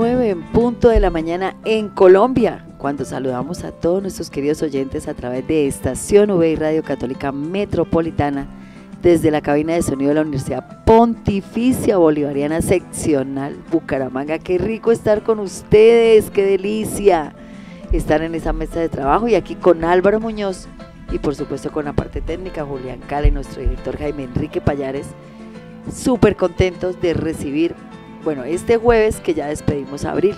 9 en punto de la mañana en Colombia, cuando saludamos a todos nuestros queridos oyentes a través de Estación V y Radio Católica Metropolitana desde la cabina de sonido de la Universidad Pontificia Bolivariana Seccional Bucaramanga. Qué rico estar con ustedes, qué delicia estar en esa mesa de trabajo y aquí con Álvaro Muñoz y por supuesto con la parte técnica Julián Cale, nuestro director Jaime Enrique Payares, súper contentos de recibir bueno, este jueves que ya despedimos abril,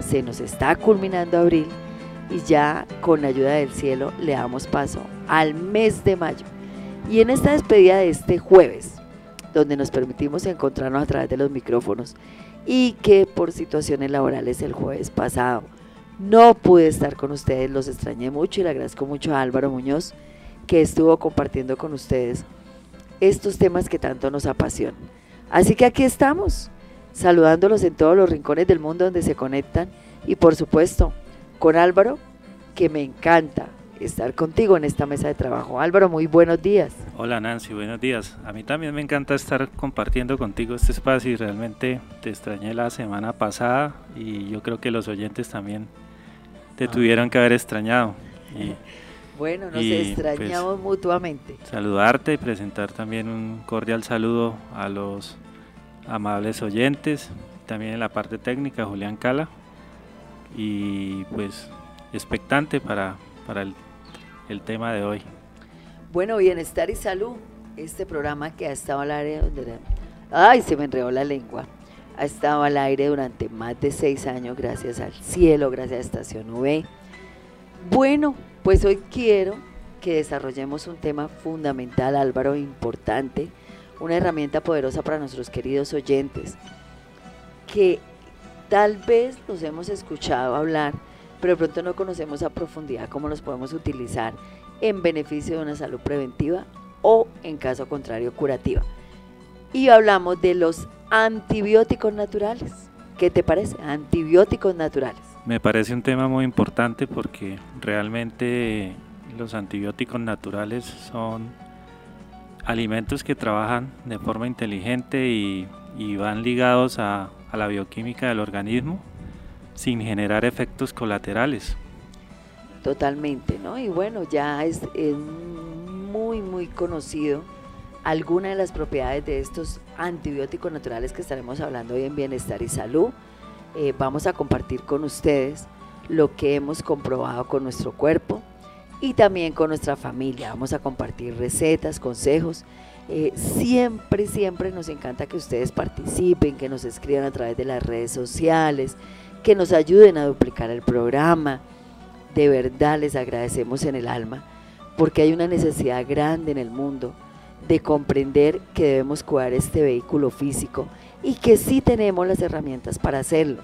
se nos está culminando abril y ya con la ayuda del cielo le damos paso al mes de mayo. Y en esta despedida de este jueves, donde nos permitimos encontrarnos a través de los micrófonos y que por situaciones laborales el jueves pasado no pude estar con ustedes, los extrañé mucho y le agradezco mucho a Álvaro Muñoz que estuvo compartiendo con ustedes estos temas que tanto nos apasionan. Así que aquí estamos saludándolos en todos los rincones del mundo donde se conectan y por supuesto con Álvaro, que me encanta estar contigo en esta mesa de trabajo. Álvaro, muy buenos días. Hola Nancy, buenos días. A mí también me encanta estar compartiendo contigo este espacio y realmente te extrañé la semana pasada y yo creo que los oyentes también te ah. tuvieron que haber extrañado. Y, bueno, nos pues, extrañamos mutuamente. Saludarte y presentar también un cordial saludo a los amables oyentes, también en la parte técnica Julián Cala y pues expectante para, para el, tema de hoy. Bueno, bienestar y salud, este programa que ha estado al aire, ay, se me enredó la lengua, ha estado al aire durante más de seis años, gracias al cielo, gracias a Estación V. Bueno, pues hoy quiero que desarrollemos un tema fundamental, Álvaro, importante, una herramienta poderosa para nuestros queridos oyentes, que tal vez los hemos escuchado hablar, pero de pronto no conocemos a profundidad cómo los podemos utilizar en beneficio de una salud preventiva o en caso contrario curativa. Y hablamos de los antibióticos naturales. ¿Qué te parece? Antibióticos naturales. Me parece un tema muy importante porque realmente los antibióticos naturales son alimentos que trabajan de forma inteligente y, van ligados a, la bioquímica del organismo sin generar efectos colaterales. Totalmente, ¿no? Y bueno, ya es, muy, muy conocido alguna de las propiedades de estos antibióticos naturales que estaremos hablando hoy en Bienestar y Salud. Eh, vamos a compartir con ustedes lo que hemos comprobado con nuestro cuerpo, y también con nuestra familia. Vamos a compartir recetas, consejos. Eh, siempre, siempre nos encanta que ustedes participen, que nos escriban a través de las redes sociales, que nos ayuden a duplicar el programa. De verdad les agradecemos en el alma porque hay una necesidad grande en el mundo de comprender que debemos cuidar este vehículo físico y que sí tenemos las herramientas para hacerlo,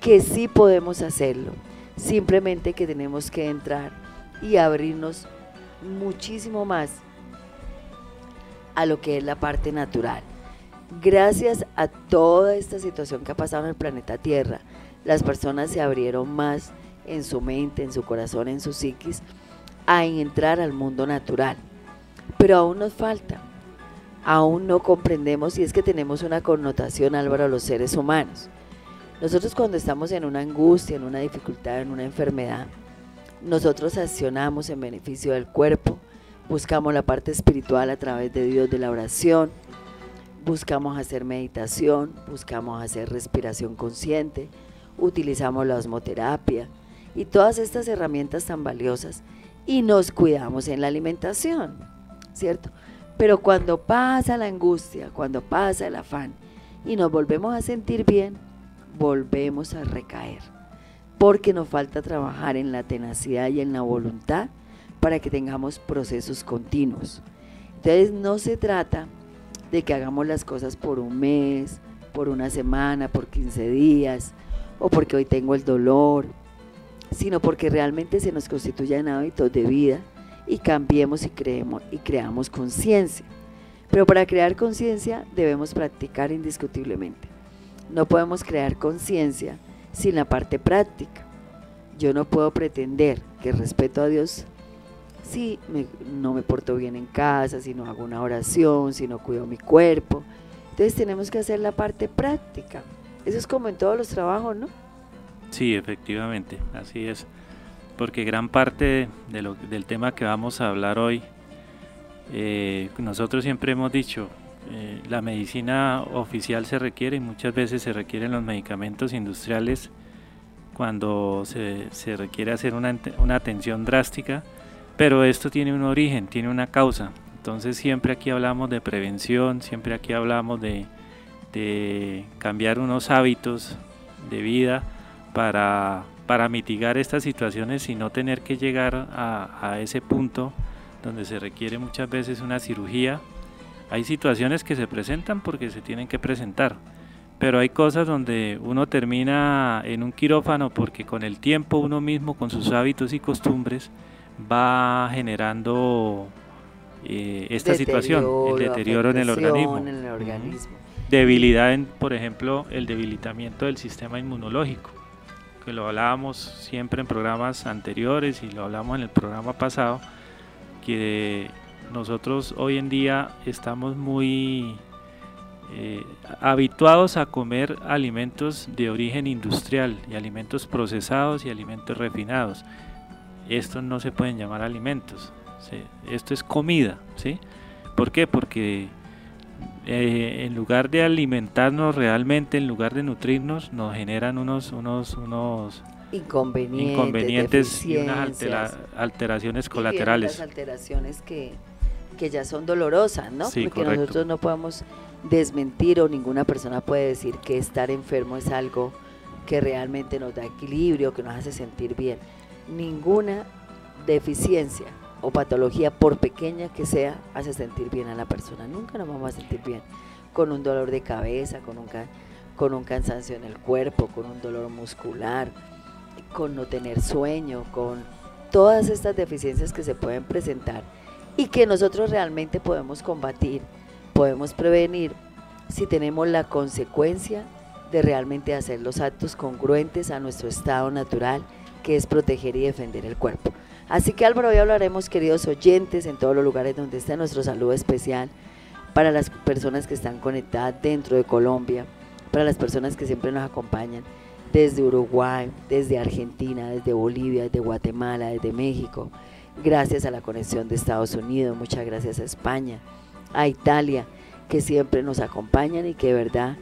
que sí podemos hacerlo, simplemente que tenemos que entrar y abrirnos muchísimo más a lo que es la parte natural. Gracias a toda esta situación que ha pasado en el planeta Tierra, las personas se abrieron más en su mente, en su corazón, en su psiquis, a entrar al mundo natural. Pero aún nos falta, aún no comprendemos y es que tenemos una connotación, Álvaro, a los seres humanos. Nosotros cuando estamos en una angustia, en una dificultad, en una enfermedad, nosotros accionamos en beneficio del cuerpo, buscamos la parte espiritual a través de Dios de la oración, buscamos hacer meditación, buscamos hacer respiración consciente, utilizamos la osmoterapia y todas estas herramientas tan valiosas y nos cuidamos en la alimentación, ¿cierto? Pero cuando pasa la angustia, cuando pasa el afán y nos volvemos a sentir bien, volvemos a recaer porque nos falta trabajar en la tenacidad y en la voluntad para que tengamos procesos continuos. Entonces no se trata de que hagamos las cosas por un mes, por una semana, por 15 días o porque hoy tengo el dolor, sino porque realmente se nos constituyan hábitos de vida y cambiemos y, creemos, y creamos conciencia. Pero para crear conciencia debemos practicar indiscutiblemente. No podemos crear conciencia sin la parte práctica. Yo no puedo pretender que respeto a Dios si no me porto bien en casa, si no hago una oración, si no cuido mi cuerpo. Entonces tenemos que hacer la parte práctica. Eso es como en todos los trabajos, ¿no? Sí, efectivamente, así es. Porque gran parte de lo, del tema que vamos a hablar hoy, eh, nosotros siempre hemos dicho, eh, la medicina oficial se requiere y muchas veces se requieren los medicamentos industriales cuando se, se requiere hacer una, una atención drástica, pero esto tiene un origen, tiene una causa. Entonces siempre aquí hablamos de prevención, siempre aquí hablamos de, de cambiar unos hábitos de vida para, para, mitigar estas situaciones y no tener que llegar a, a, ese punto donde se requiere muchas veces una cirugía. Hay situaciones que se presentan porque se tienen que presentar, pero hay cosas donde uno termina en un quirófano porque con el tiempo uno mismo, con sus hábitos y costumbres, va generando eh, esta situación, el deterioro en el organismo. En el organismo debilidad en, por ejemplo, el debilitamiento del sistema inmunológico, que lo hablábamos siempre en programas anteriores y lo hablamos en el programa pasado, que nosotros hoy en día estamos muy eh, habituados a comer alimentos de origen industrial y alimentos procesados y alimentos refinados. Estos no se pueden llamar alimentos, esto es comida, ¿sí? ¿Por qué? Porque eh, en lugar de alimentarnos realmente, en lugar de nutrirnos, nos generan unos, unos, unos inconvenientes, y unas alteraciones colaterales. Y alteraciones que, que, ya son dolorosas, ¿no? Porque nosotros no podemos desmentir o ninguna persona puede decir que estar enfermo es algo que realmente nos da equilibrio, que nos hace sentir bien. Ninguna deficiencia o patología, por pequeña que sea, hace sentir bien a la persona. Nunca nos vamos a sentir bien con un dolor de cabeza, con un, con un cansancio en el cuerpo, con un dolor muscular, con no tener sueño, con todas estas deficiencias que se pueden presentar y que nosotros realmente podemos combatir, podemos prevenir si tenemos la consecuencia de realmente hacer los actos congruentes a nuestro estado natural, que es proteger y defender el cuerpo. Así que Álvaro, hoy hablaremos, queridos oyentes, en todos los lugares donde está nuestro saludo especial, para las personas que están conectadas dentro de Colombia, para las personas que siempre nos acompañan desde Uruguay, desde Argentina, desde Bolivia, desde Guatemala, desde México. Gracias a la conexión de Estados Unidos, muchas gracias a España, a Italia, que siempre nos acompañan y que de verdad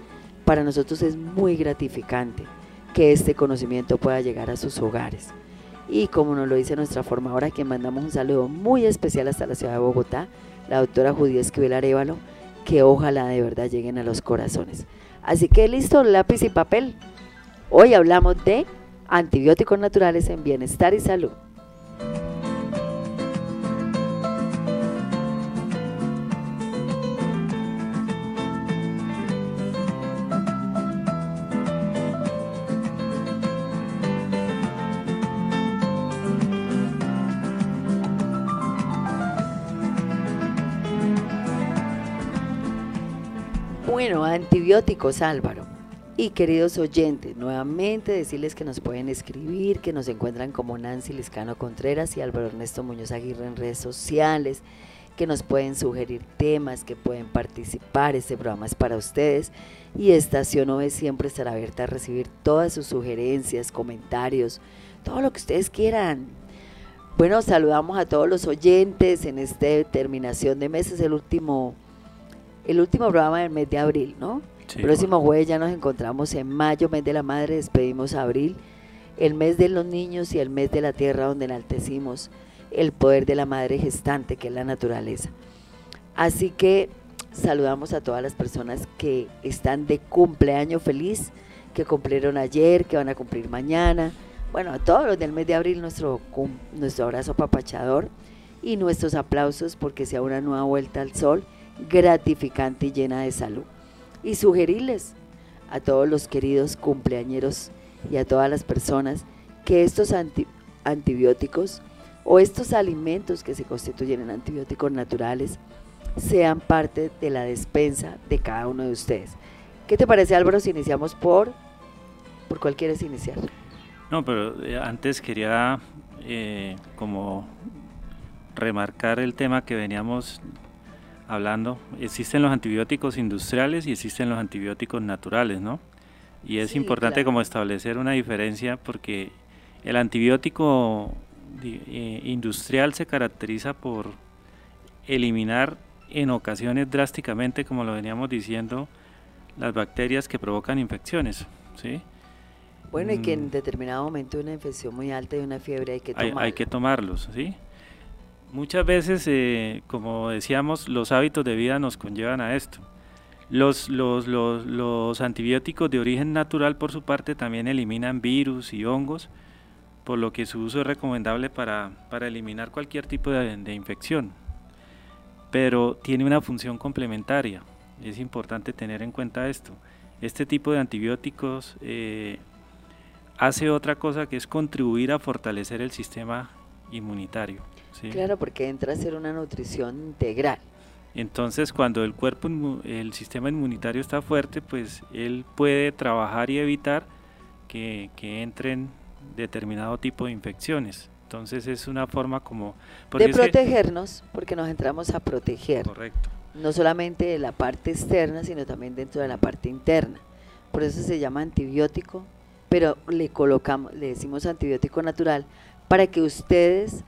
para nosotros es muy gratificante que este conocimiento pueda llegar a sus hogares. Y como nos lo dice nuestra formadora, que mandamos un saludo muy especial hasta la ciudad de Bogotá, la doctora Judía Esquivel Arevalo, que ojalá de verdad lleguen a los corazones. Así que listo, lápiz y papel. Hoy hablamos de antibióticos naturales en bienestar y salud. Antibióticos Álvaro. Y queridos oyentes, nuevamente decirles que nos pueden escribir, que nos encuentran como Nancy Liscano Contreras y Álvaro Ernesto Muñoz Aguirre en redes sociales, que nos pueden sugerir temas, que pueden participar. Este programa es para ustedes y Estación OE siempre estará abierta a recibir todas sus sugerencias, comentarios, todo lo que ustedes quieran. Bueno, saludamos a todos los oyentes en esta terminación de mes, es el último el último programa del mes de abril, ¿no? El próximo jueves ya nos encontramos en mayo, mes de la madre, despedimos abril, el mes de los niños y el mes de la tierra donde enaltecimos el poder de la madre gestante, que es la naturaleza. Así que saludamos a todas las personas que están de cumpleaños feliz, que cumplieron ayer, que van a cumplir mañana. Bueno, a todos los del mes de abril, nuestro, nuestro abrazo papachador y nuestros aplausos porque sea una nueva vuelta al sol gratificante y llena de salud. Y sugerirles a todos los queridos cumpleañeros y a todas las personas que estos antibióticos o estos alimentos que se constituyen en antibióticos naturales sean parte de la despensa de cada uno de ustedes. ¿Qué te parece Álvaro si iniciamos por, por cuál quieres iniciar? No, pero eh, antes quería eh, como remarcar el tema que veníamos hablando. Existen los antibióticos industriales y existen los antibióticos naturales, ¿no? Y es importante como establecer una diferencia porque el antibiótico eh, industrial se caracteriza por eliminar en ocasiones drásticamente, como lo veníamos diciendo, las bacterias que provocan infecciones, ¿sí? Bueno, y que en mm. determinado momento una infección muy alta y una fiebre hay que tomarlos. Hay, que tomarlos, ¿sí? Muchas veces, eh, como decíamos, los hábitos de vida nos conllevan a esto. Los, antibióticos de origen natural, por su parte, también eliminan virus y hongos, por lo que su uso es recomendable para, eliminar cualquier tipo de, de, infección. Pero tiene una función complementaria. Es importante tener en cuenta esto. Este tipo de antibióticos eh, hace otra cosa que es contribuir a fortalecer el sistema inmunitario. Claro, porque entra a ser una nutrición integral. Entonces, cuando el cuerpo, el sistema inmunitario está fuerte, pues él puede trabajar y evitar que, que entren determinado tipo de infecciones. Entonces es una forma como... De protegernos, porque nos entramos a proteger. Correcto. No solamente de la parte externa, sino también dentro de la parte interna. Por eso se llama antibiótico, pero le colocamos, le decimos antibiótico natural, para que ustedes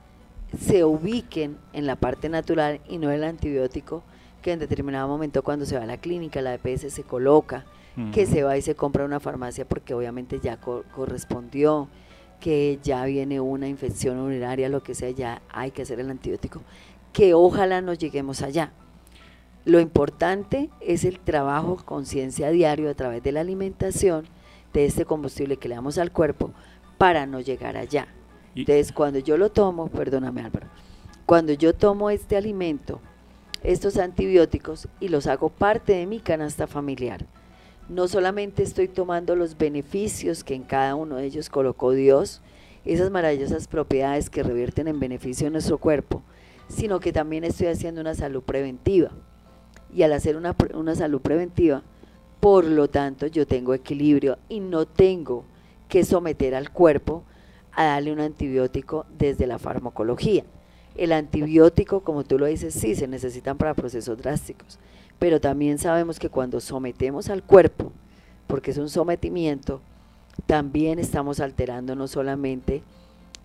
se ubiquen en la parte natural y no el antibiótico que en determinado momento cuando se va a la clínica, la EPS se coloca, que se va y se compra una farmacia porque obviamente ya correspondió, que ya viene una infección urinaria, lo que sea, ya hay que hacer el antibiótico, que ojalá no lleguemos allá. Lo importante es el trabajo conciencia diario a través de la alimentación de este combustible que le damos al cuerpo para no llegar allá. Entonces, cuando yo lo tomo, perdóname Álvaro, cuando yo tomo este alimento, estos antibióticos y los hago parte de mi canasta familiar, no solamente estoy tomando los beneficios que en cada uno de ellos colocó Dios, esas maravillosas propiedades que revierten en beneficio de nuestro cuerpo, sino que también estoy haciendo una salud preventiva. Y al hacer una, una salud preventiva, por lo tanto, yo tengo equilibrio y no tengo que someter al cuerpo a darle un antibiótico desde la farmacología. El antibiótico, como tú lo dices, sí se necesitan para procesos drásticos, pero también sabemos que cuando sometemos al cuerpo, porque es un sometimiento, también estamos alterando no solamente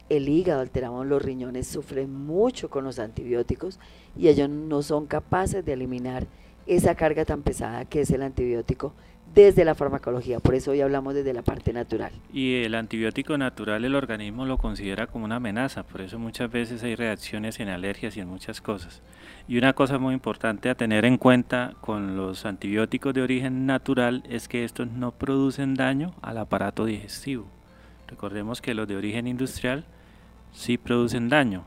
el hígado, alteramos los riñones, sufren mucho con los antibióticos y ellos no son capaces de eliminar esa carga tan pesada que es el antibiótico desde la farmacología, por eso hoy hablamos desde la parte natural. Y el antibiótico natural el organismo lo considera como una amenaza, por eso muchas veces hay reacciones en alergias y en muchas cosas. Y una cosa muy importante a tener en cuenta con los antibióticos de origen natural es que estos no producen daño al aparato digestivo. Recordemos que los de origen industrial sí producen daño,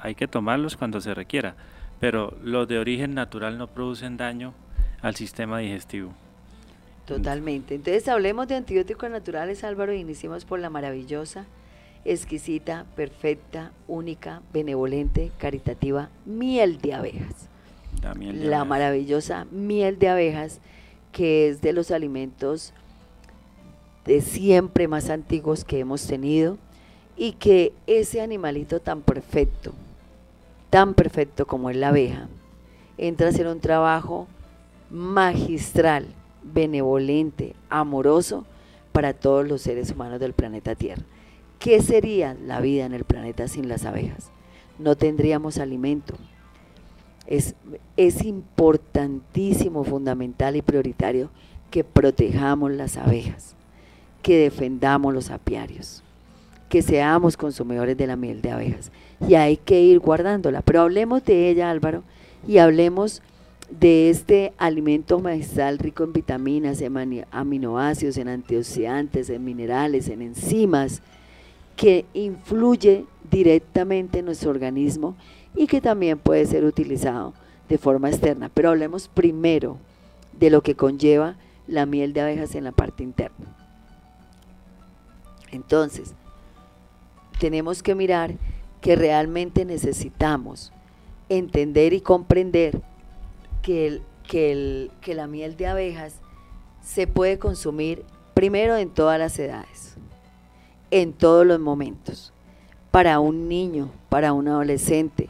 hay que tomarlos cuando se requiera, pero los de origen natural no producen daño al sistema digestivo. Totalmente. Entonces hablemos de antibióticos naturales, Álvaro, y iniciemos por la maravillosa, exquisita, perfecta, única, benevolente, caritativa miel de abejas. La, maravillosa miel de abejas, que es de los alimentos de siempre más antiguos que hemos tenido y que ese animalito tan perfecto, tan perfecto como es la abeja, entra a hacer un trabajo magistral benevolente, amoroso para todos los seres humanos del planeta Tierra. ¿Qué sería la vida en el planeta sin las abejas? No tendríamos alimento. Es, es importantísimo, fundamental y prioritario que protejamos las abejas, que defendamos los apiarios, que seamos consumidores de la miel de abejas. Y hay que ir guardándola. Pero hablemos de ella, Álvaro, y hablemos de este alimento magistral rico en vitaminas, en aminoácidos, en antioxidantes, en minerales, en enzimas, que influye directamente en nuestro organismo y que también puede ser utilizado de forma externa. Pero hablemos primero de lo que conlleva la miel de abejas en la parte interna. Entonces, tenemos que mirar que realmente necesitamos entender y comprender que, el, que, el, que la miel de abejas se puede consumir primero en todas las edades, en todos los momentos, para un niño, para un adolescente,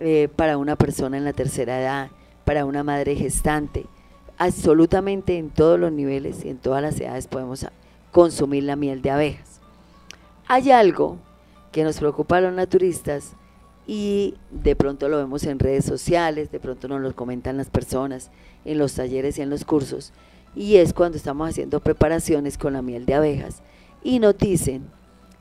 eh, para una persona en la tercera edad, para una madre gestante, absolutamente en todos los niveles y en todas las edades podemos consumir la miel de abejas. Hay algo que nos preocupa a los naturistas y de pronto lo vemos en redes sociales, de pronto nos lo comentan las personas en los talleres y en los cursos, y es cuando estamos haciendo preparaciones con la miel de abejas y nos dicen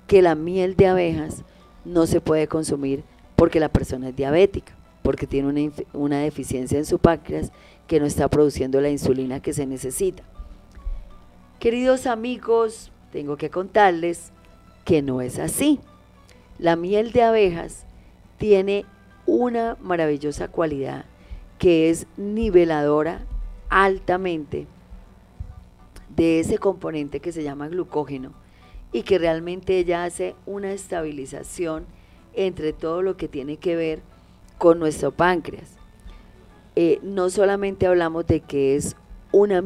que la miel de abejas no se puede consumir porque la persona es diabética, porque tiene una, una deficiencia en su páncreas que no está produciendo la insulina que se necesita. Queridos amigos, tengo que contarles que no es así. La miel de abejas tiene una maravillosa cualidad que es niveladora altamente de ese componente que se llama glucógeno y que realmente ella hace una estabilización entre todo lo que tiene que ver con nuestro páncreas. Eh, no solamente hablamos de que es una,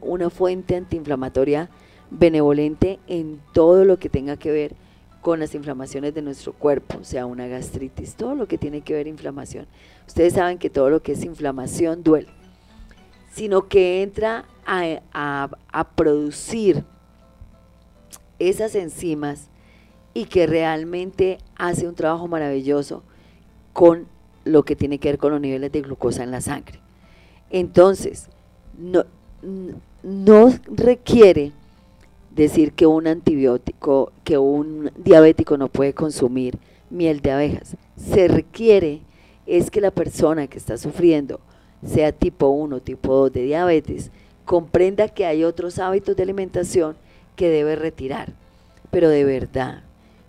una fuente antiinflamatoria benevolente en todo lo que tenga que ver con las inflamaciones de nuestro cuerpo, sea una gastritis, todo lo que tiene que ver inflamación. Ustedes saben que todo lo que es inflamación duele, sino que entra a, a producir esas enzimas y que realmente hace un trabajo maravilloso con lo que tiene que ver con los niveles de glucosa en la sangre. Entonces, no, no requiere decir que un antibiótico, que un diabético no puede consumir miel de abejas. Se requiere es que la persona que está sufriendo, sea tipo 1 o tipo 2 de diabetes, comprenda que hay otros hábitos de alimentación que debe retirar. Pero de verdad,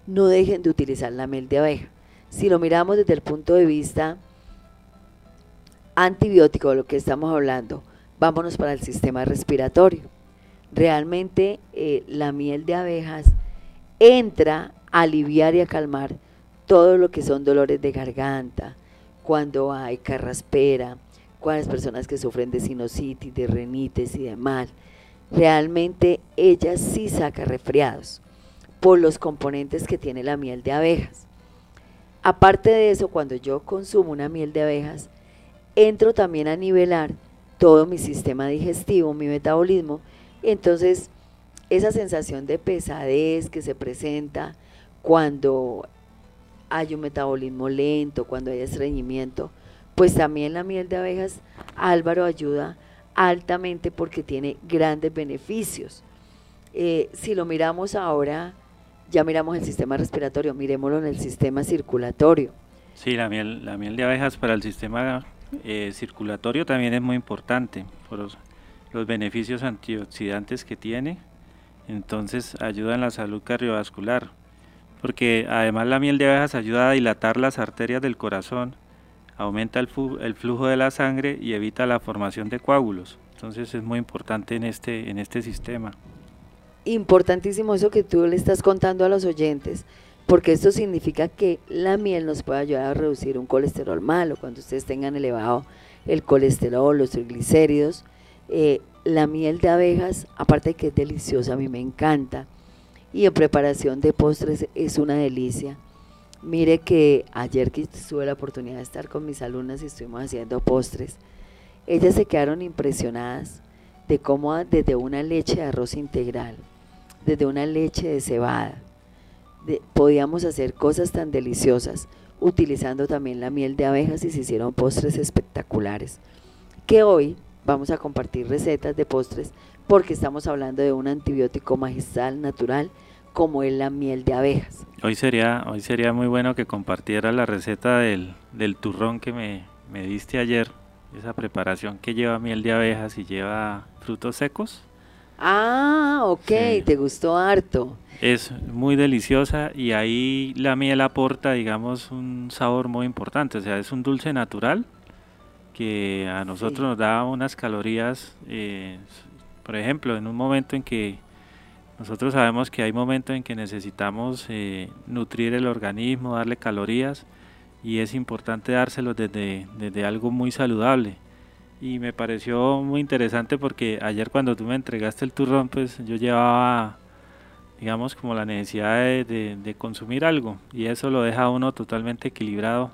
no dejen de utilizar la miel de abeja. Si lo miramos desde el punto de vista antibiótico de lo que estamos hablando, vámonos para el sistema respiratorio. Realmente eh, la miel de abejas entra a aliviar y a calmar todo lo que son dolores de garganta, cuando hay carraspera, las personas que sufren de sinusitis, de renitis y demás. Realmente ella sí saca resfriados por los componentes que tiene la miel de abejas. Aparte de eso, cuando yo consumo una miel de abejas, entro también a nivelar todo mi sistema digestivo, mi metabolismo. Entonces, esa sensación de pesadez que se presenta cuando hay un metabolismo lento, cuando hay estreñimiento, pues también la miel de abejas, Álvaro ayuda altamente porque tiene grandes beneficios. Eh, si lo miramos ahora ya miramos el sistema respiratorio, miremoslo en el sistema circulatorio. Sí, la miel, la miel de abejas para el sistema eh, circulatorio también es muy importante por los, beneficios antioxidantes que tiene. Entonces ayuda en la salud cardiovascular, porque además la miel de abejas ayuda a dilatar las arterias del corazón, aumenta el, flujo de la sangre y evita la formación de coágulos. Entonces es muy importante en este, en este sistema importantísimo eso que tú le estás contando a los oyentes, porque esto significa que la miel nos puede ayudar a reducir un colesterol malo, cuando ustedes tengan elevado el colesterol, los triglicéridos. Eh, la miel de abejas, aparte que es deliciosa, a mí me encanta, y en preparación de postres es una delicia. Mire que ayer que tuve la oportunidad de estar con mis alumnas y estuvimos haciendo postres, ellas se quedaron impresionadas de cómo desde una leche de arroz integral, desde una leche de cebada. podíamos hacer cosas tan deliciosas utilizando también la miel de abejas y se hicieron postres espectaculares. Que hoy vamos a compartir recetas de postres porque estamos hablando de un antibiótico magistral natural como es la miel de abejas. Hoy sería, hoy sería muy bueno que compartiera la receta del, del turrón que me, me diste ayer, esa preparación que lleva miel de abejas y lleva frutos secos. Ah, ok, te gustó harto. Es muy deliciosa y ahí la miel aporta, digamos, un sabor muy importante. O sea, es un dulce natural que a nosotros nos da unas calorías, eh, por ejemplo, en un momento en que Nosotros sabemos que hay momentos en que necesitamos eh, nutrir el organismo, darle calorías y es importante dárselo desde, desde algo muy saludable. Y me pareció muy interesante porque ayer cuando tú me entregaste el turrón, pues yo llevaba, digamos, como la necesidad de, de, consumir algo y eso lo deja a uno totalmente equilibrado.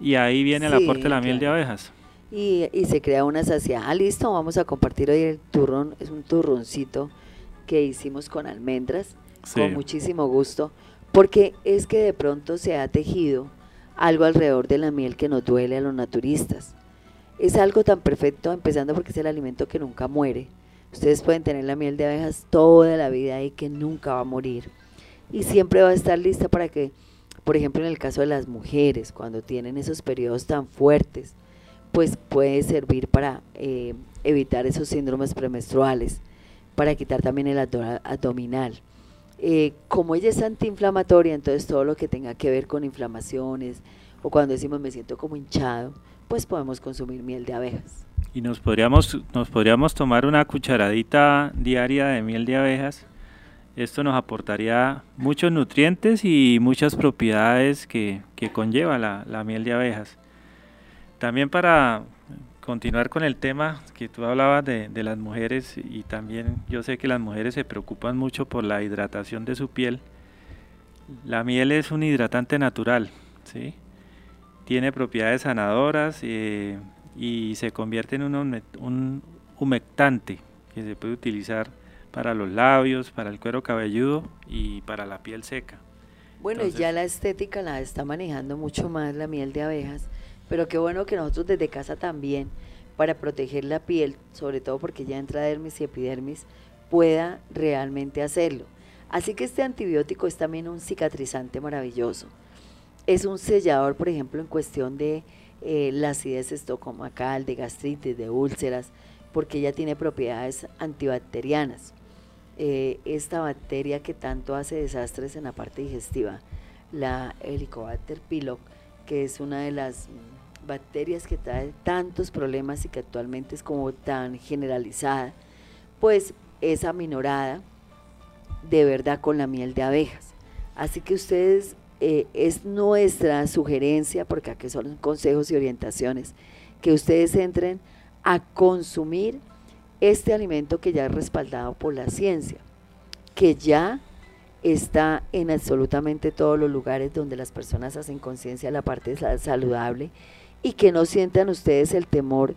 Y ahí viene el aporte de la miel de abejas. Y, y, se crea una saciedad. Ah, listo, vamos a compartir hoy el turrón. Es un turroncito que hicimos con almendras, con muchísimo gusto, porque es que de pronto se ha tejido algo alrededor de la miel que nos duele a los naturistas. Es algo tan perfecto, empezando porque es el alimento que nunca muere. Ustedes pueden tener la miel de abejas toda la vida y que nunca va a morir. Y siempre va a estar lista para que, por ejemplo, en el caso de las mujeres, cuando tienen esos periodos tan fuertes, pues puede servir para eh, evitar esos síndromes premenstruales, para quitar también el abdominal. Eh, como ella es antiinflamatoria, entonces todo lo que tenga que ver con inflamaciones o cuando decimos me siento como hinchado, pues podemos consumir miel de abejas. Y nos podríamos, nos podríamos tomar una cucharadita diaria de miel de abejas. Esto nos aportaría muchos nutrientes y muchas propiedades que, conlleva la miel de abejas. También para continuar con el tema que tú hablabas de, las mujeres y también yo sé que las mujeres se preocupan mucho por la hidratación de su piel. La miel es un hidratante natural, ¿sí? tiene propiedades sanadoras eh, y se convierte en un, humectante que se puede utilizar para los labios, para el cuero cabelludo y para la piel seca. Bueno, ya la estética la está manejando mucho más la miel de abejas pero qué bueno que nosotros desde casa también, para proteger la piel, sobre todo porque ya entra dermis y epidermis, pueda realmente hacerlo. Así que este antibiótico es también un cicatrizante maravilloso. Es un sellador, por ejemplo, en cuestión de eh, la acidez estomacal, de gastritis, de úlceras, porque ya tiene propiedades antibacterianas. Eh, esta bacteria que tanto hace desastres en la parte digestiva, la Helicobacter pylori, que es una de las bacterias que trae tantos problemas y que actualmente es como tan generalizada, pues es aminorada de verdad con la miel de abejas. Así que ustedes, eh, es nuestra sugerencia, porque aquí son consejos y orientaciones, que ustedes entren a consumir este alimento que ya es respaldado por la ciencia, que ya está en absolutamente todos los lugares donde las personas hacen conciencia de la parte saludable y que no sientan ustedes el temor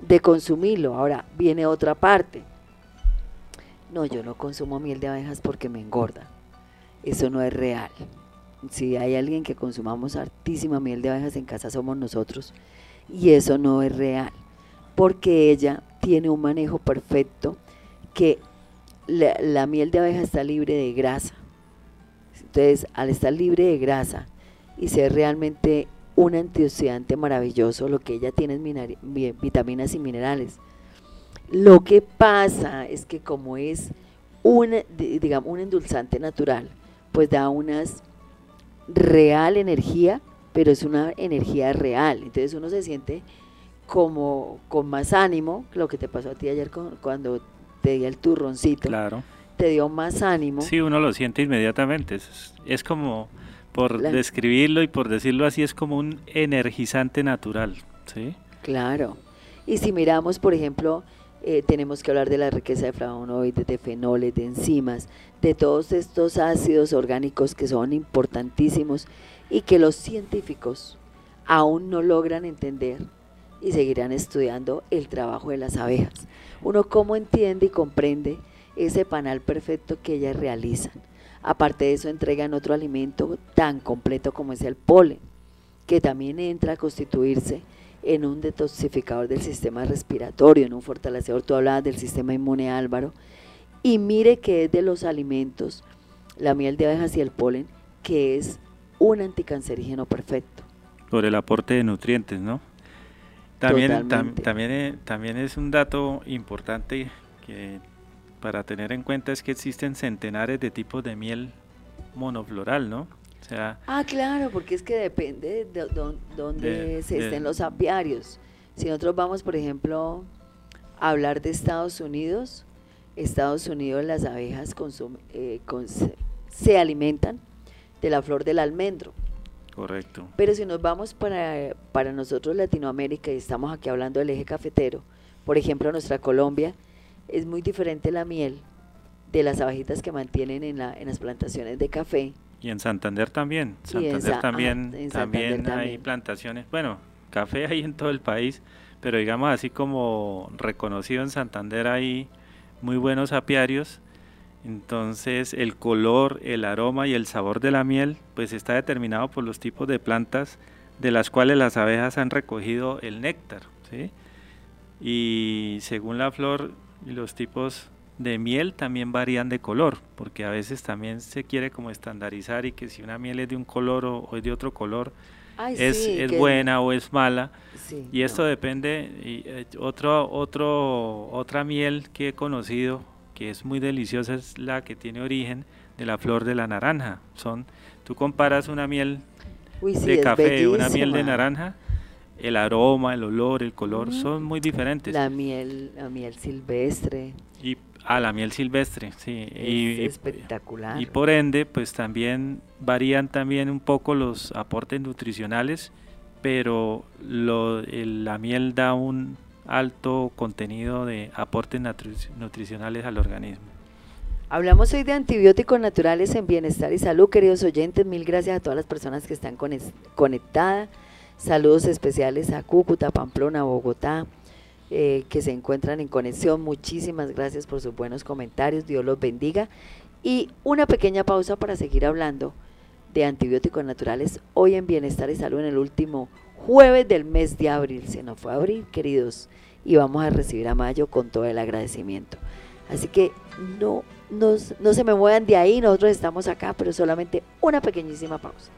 de consumirlo. Ahora viene otra parte. No, yo no consumo miel de abejas porque me engorda. Eso no es real. Si hay alguien que consumamos hartísima miel de abejas en casa somos nosotros. Y eso no es real. Porque ella tiene un manejo perfecto que la, la miel de abeja está libre de grasa. Entonces, al estar libre de grasa y ser realmente un antioxidante maravilloso, lo que ella tiene es vitaminas y minerales. Lo que pasa es que como es un, digamos, un endulzante natural, pues da una real energía, pero es una energía real. Entonces uno se siente como con más ánimo, lo que te pasó a ti ayer cuando te di el turroncito. Claro. Te dio más ánimo. Sí, uno lo siente inmediatamente. Es, es como por describirlo y por decirlo así, es como un energizante natural, ¿sí? Claro. Y si miramos, por ejemplo, eh, tenemos que hablar de la riqueza de flavonoides, de fenoles, de enzimas, de todos estos ácidos orgánicos que son importantísimos y que los científicos aún no logran entender y seguirán estudiando el trabajo de las abejas. Uno cómo entiende y comprende ese panal perfecto que ellas realizan. Aparte de eso, entregan otro alimento tan completo como es el polen, que también entra a constituirse en un detoxificador del sistema respiratorio, en un fortalecedor. Tú hablabas del sistema inmune, Álvaro. Y mire que es de los alimentos, la miel de abejas y el polen, que es un anticancerígeno perfecto. Por el aporte de nutrientes, ¿no? También, también, eh, también es un dato importante que para tener en cuenta es que existen centenares de tipos de miel monofloral, ¿no? O sea, ah, claro, porque es que depende de dónde se estén los apiarios. Si nosotros vamos, por ejemplo, a hablar de Estados Unidos, Estados Unidos las abejas eh, se alimentan de la flor del almendro. Correcto. Pero si nos vamos para, para nosotros Latinoamérica y estamos aquí hablando del eje cafetero, por ejemplo nuestra Colombia, es muy diferente la miel de las abejitas que mantienen en, la, en las plantaciones de café. Y en Santander también. Santander también, también hay plantaciones. Bueno, café hay en todo el país, pero digamos así como reconocido en Santander hay muy buenos apiarios entonces el color, el aroma y el sabor de la miel pues está determinado por los tipos de plantas de las cuales las abejas han recogido el néctar. Y según la flor y los tipos de miel también varían de color, porque a veces también se quiere como estandarizar y que si una miel es de un color o, es de otro color, es, es buena o es mala. y esto depende. Y, eh, otro, otro, otra miel que he conocido que es muy deliciosa es la que tiene origen de la flor de la naranja. Son, tú comparas una miel de café, una miel de naranja, el aroma, el olor, el color son muy diferentes. La miel, la miel silvestre. Y ah, la miel silvestre, sí. y, espectacular. Y, por ende, pues también varían también un poco los aportes nutricionales, pero lo, la miel da un alto contenido de aportes nutricionales al organismo. Hablamos hoy de antibióticos naturales en bienestar y salud, queridos oyentes. Mil gracias a todas las personas que están conectadas. Saludos especiales a Cúcuta, Pamplona, Bogotá, eh, que se encuentran en conexión. Muchísimas gracias por sus buenos comentarios. Dios los bendiga. Y una pequeña pausa para seguir hablando de antibióticos naturales hoy en Bienestar y Salud en el último jueves del mes de abril. Se nos fue abril, queridos, y vamos a recibir a mayo con todo el agradecimiento. Así que no, no se me muevan de ahí, nosotros estamos acá, pero solamente una pequeñísima pausa.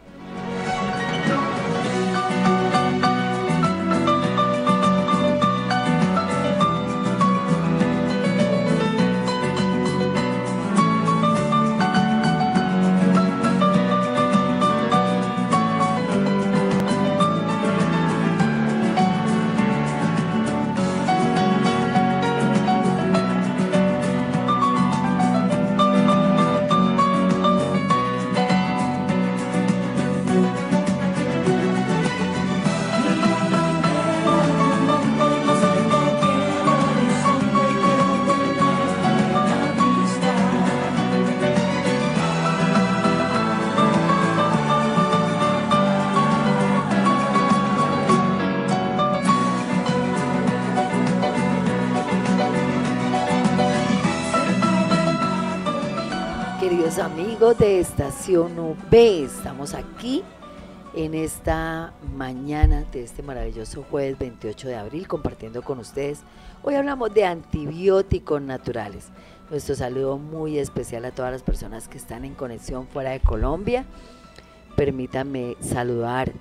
De Estación B. Estamos aquí en esta mañana de este maravilloso jueves 28 de abril compartiendo con ustedes. Hoy hablamos de antibióticos naturales. Nuestro saludo muy especial a todas las personas que están en conexión fuera de Colombia. Permítanme saludar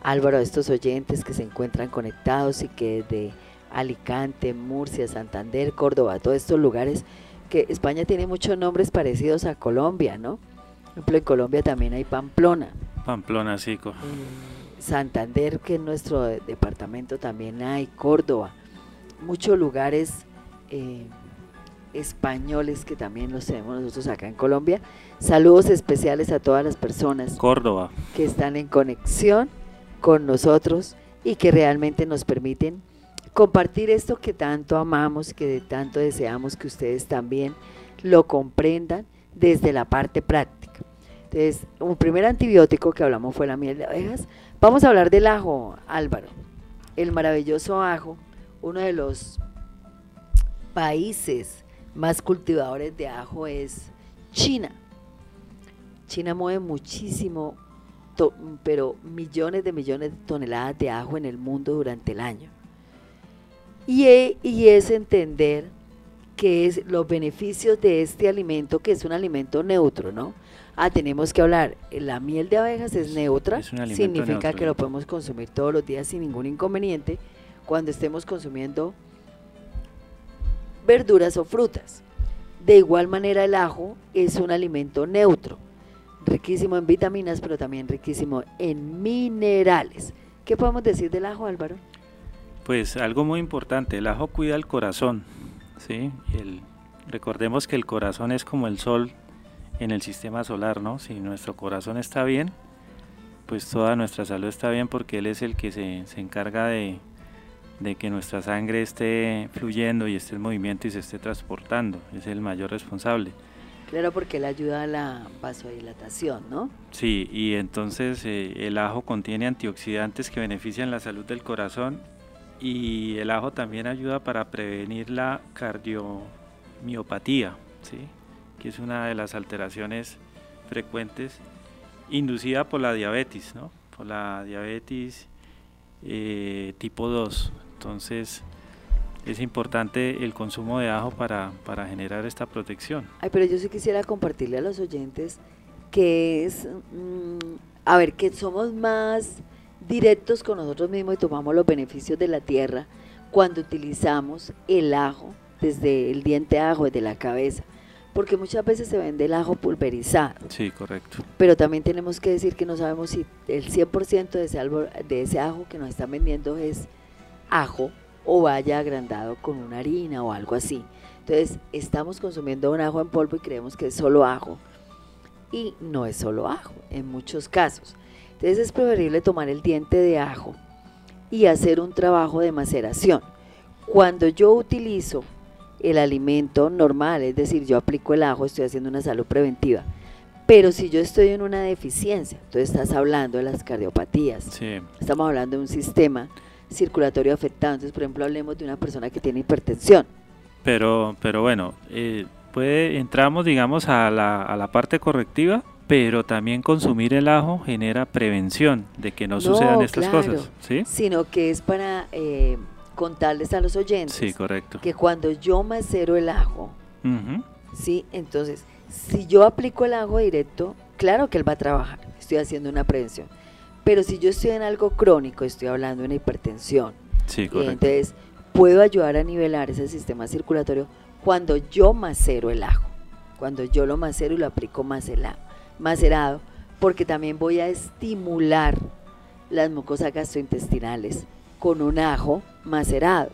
a Álvaro de estos oyentes que se encuentran conectados y que desde Alicante, Murcia, Santander, Córdoba, todos estos lugares que España tiene muchos nombres parecidos a Colombia, ¿no? Por ejemplo, en Colombia también hay Pamplona. Pamplona, sí. Santander, que es nuestro departamento, también hay Córdoba. Muchos lugares eh, españoles que también los tenemos nosotros acá en Colombia. Saludos especiales a todas las personas. Córdoba. Que están en conexión con nosotros y que realmente nos permiten compartir esto que tanto amamos, que tanto deseamos que ustedes también lo comprendan desde la parte práctica. Entonces, un primer antibiótico que hablamos fue la miel de abejas. Vamos a hablar del ajo, Álvaro. El maravilloso ajo, uno de los países más cultivadores de ajo es China. China mueve muchísimo, pero millones de millones de toneladas de ajo en el mundo durante el año. Y, y es entender que es los beneficios de este alimento, que es un alimento neutro, ¿no? Ah, tenemos que hablar, la miel de abejas es neutra, significa que lo podemos consumir todos los días sin ningún inconveniente cuando estemos consumiendo verduras o frutas. De igual manera el ajo es un alimento neutro, riquísimo en vitaminas, pero también riquísimo en minerales. ¿Qué podemos decir del ajo, Álvaro? Pues algo muy importante, el ajo cuida el corazón, ¿sí? El, recordemos que el corazón es como el sol en el sistema solar, ¿no? Si nuestro corazón está bien, pues toda nuestra salud está bien porque Él es el que se, se encarga de, de que nuestra sangre esté fluyendo y esté en movimiento y se esté transportando. Es el mayor responsable. Claro, porque él ayuda a la vasodilatación, ¿no? Sí, y entonces eh, el ajo contiene antioxidantes que benefician la salud del corazón y el ajo también ayuda para prevenir la cardiomiopatía, ¿sí? que es una de las alteraciones frecuentes inducida por la diabetes, ¿no? por la diabetes eh, tipo 2. Entonces, es importante el consumo de ajo para, para, generar esta protección. Ay, pero yo sí quisiera compartirle a los oyentes que es, mmm, a ver, que somos más directos con nosotros mismos y tomamos los beneficios de la tierra cuando utilizamos el ajo desde el diente ajo, desde la cabeza. Porque muchas veces se vende el ajo pulverizado. Sí, correcto. Pero también tenemos que decir que no sabemos si el 100% de ese, de ese ajo que nos están vendiendo es ajo o vaya agrandado con una harina o algo así. Entonces, estamos consumiendo un ajo en polvo y creemos que es solo ajo. Y no es solo ajo, en muchos casos. Entonces, es preferible tomar el diente de ajo y hacer un trabajo de maceración. Cuando yo utilizo el alimento normal, es decir, yo aplico el ajo, estoy haciendo una salud preventiva. Pero si yo estoy en una deficiencia, entonces estás hablando de las cardiopatías. Sí. Estamos hablando de un sistema circulatorio afectado. Entonces, por ejemplo, hablemos de una persona que tiene hipertensión. Pero, pero bueno, eh, puede, entramos, digamos, a la, a la parte correctiva, pero también consumir el ajo genera prevención de que no, sucedan estas claro, cosas, ¿sí? Sino que es para eh, contarles a los oyentes Sí, correcto. que cuando yo macero el ajo. ¿sí? Entonces, si yo aplico el ajo directo, claro que él va a trabajar, estoy haciendo una prevención. Pero si yo estoy en algo crónico, estoy hablando de una hipertensión, Sí, y correcto. entonces puedo ayudar a nivelar ese sistema circulatorio cuando yo macero el ajo, cuando yo lo macero y lo aplico macela- macerado, porque también voy a estimular las mucosas gastrointestinales con un ajo macerado.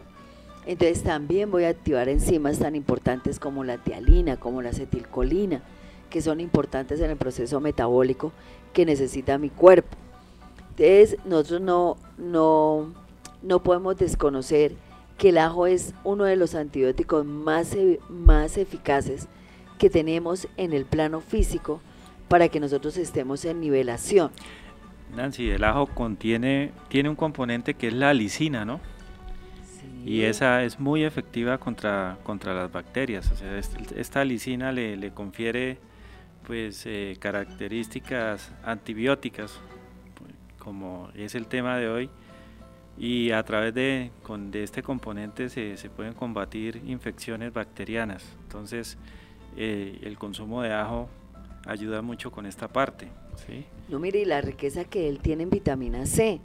Entonces también voy a activar enzimas tan importantes como la tialina, como la acetilcolina, que son importantes en el proceso metabólico que necesita mi cuerpo. Entonces nosotros no, no, no podemos desconocer que el ajo es uno de los antibióticos más, e- más eficaces que tenemos en el plano físico para que nosotros estemos en nivelación. Nancy, el ajo contiene, tiene un componente que es la alicina, ¿no? Y esa es muy efectiva contra, contra las bacterias. O sea, est- esta alicina le, le confiere pues eh, características antibióticas, como es el tema de hoy, y a través de, con, de este componente se, se pueden combatir infecciones bacterianas. Entonces, eh, el consumo de ajo ayuda mucho con esta parte. ¿sí? No, mire, y la riqueza que él tiene en vitamina C.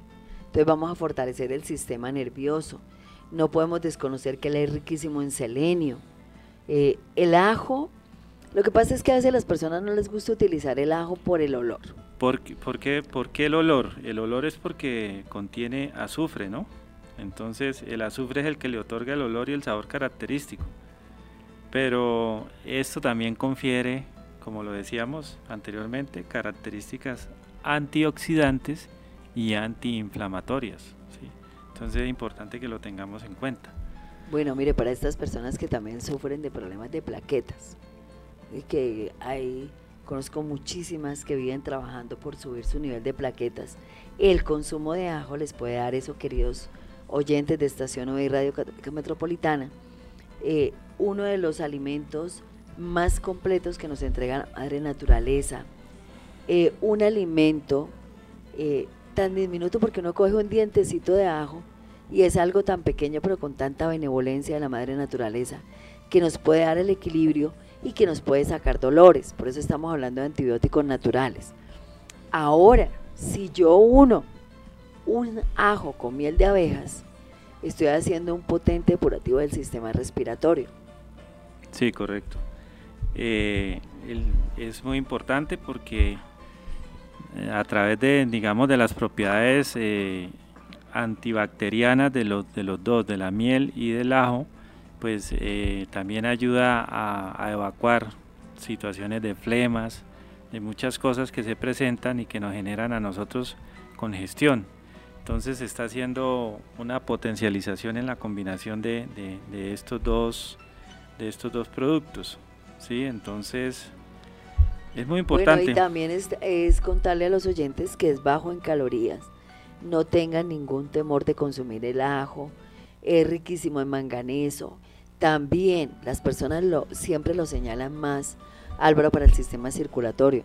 Entonces vamos a fortalecer el sistema nervioso. No podemos desconocer que él es riquísimo en selenio. Eh, el ajo, lo que pasa es que a veces las personas no les gusta utilizar el ajo por el olor. ¿Por, qué- por qué, por qué el olor? El olor es porque contiene azufre, ¿no? Entonces el azufre es el que le otorga el olor y el sabor característico. Pero esto también confiere, como lo decíamos anteriormente, características antioxidantes y antiinflamatorias. Entonces es importante que lo tengamos en cuenta. Bueno, mire, para estas personas que también sufren de problemas de plaquetas, que hay, conozco muchísimas que viven trabajando por subir su nivel de plaquetas, el consumo de ajo les puede dar eso, queridos oyentes de Estación OI Radio Católica Metropolitana, eh, uno de los alimentos más completos que nos entrega Madre Naturaleza, eh, un alimento eh, tan diminuto porque uno coge un dientecito de ajo y es algo tan pequeño pero con tanta benevolencia de la madre naturaleza que nos puede dar el equilibrio y que nos puede sacar dolores. Por eso estamos hablando de antibióticos naturales. Ahora, si yo uno un ajo con miel de abejas, estoy haciendo un potente depurativo del sistema respiratorio. Sí, correcto. Eh, es muy importante porque eh, a través de, digamos, de las propiedades eh, antibacterianas de los, de los dos, de la miel y del ajo, pues también ayuda a, evacuar situaciones de flemas, de muchas cosas que se presentan y que nos generan a nosotros congestión. Entonces está haciendo una potencialización en la combinación de, estos, dos, de estos dos productos. ¿Sí? Entonces es muy importante. y también es, es contarle a los oyentes que es bajo en calorías. No tengan ningún temor de consumir el ajo. Es riquísimo en manganeso. También las personas lo, siempre lo señalan más, Álvaro, para el sistema circulatorio.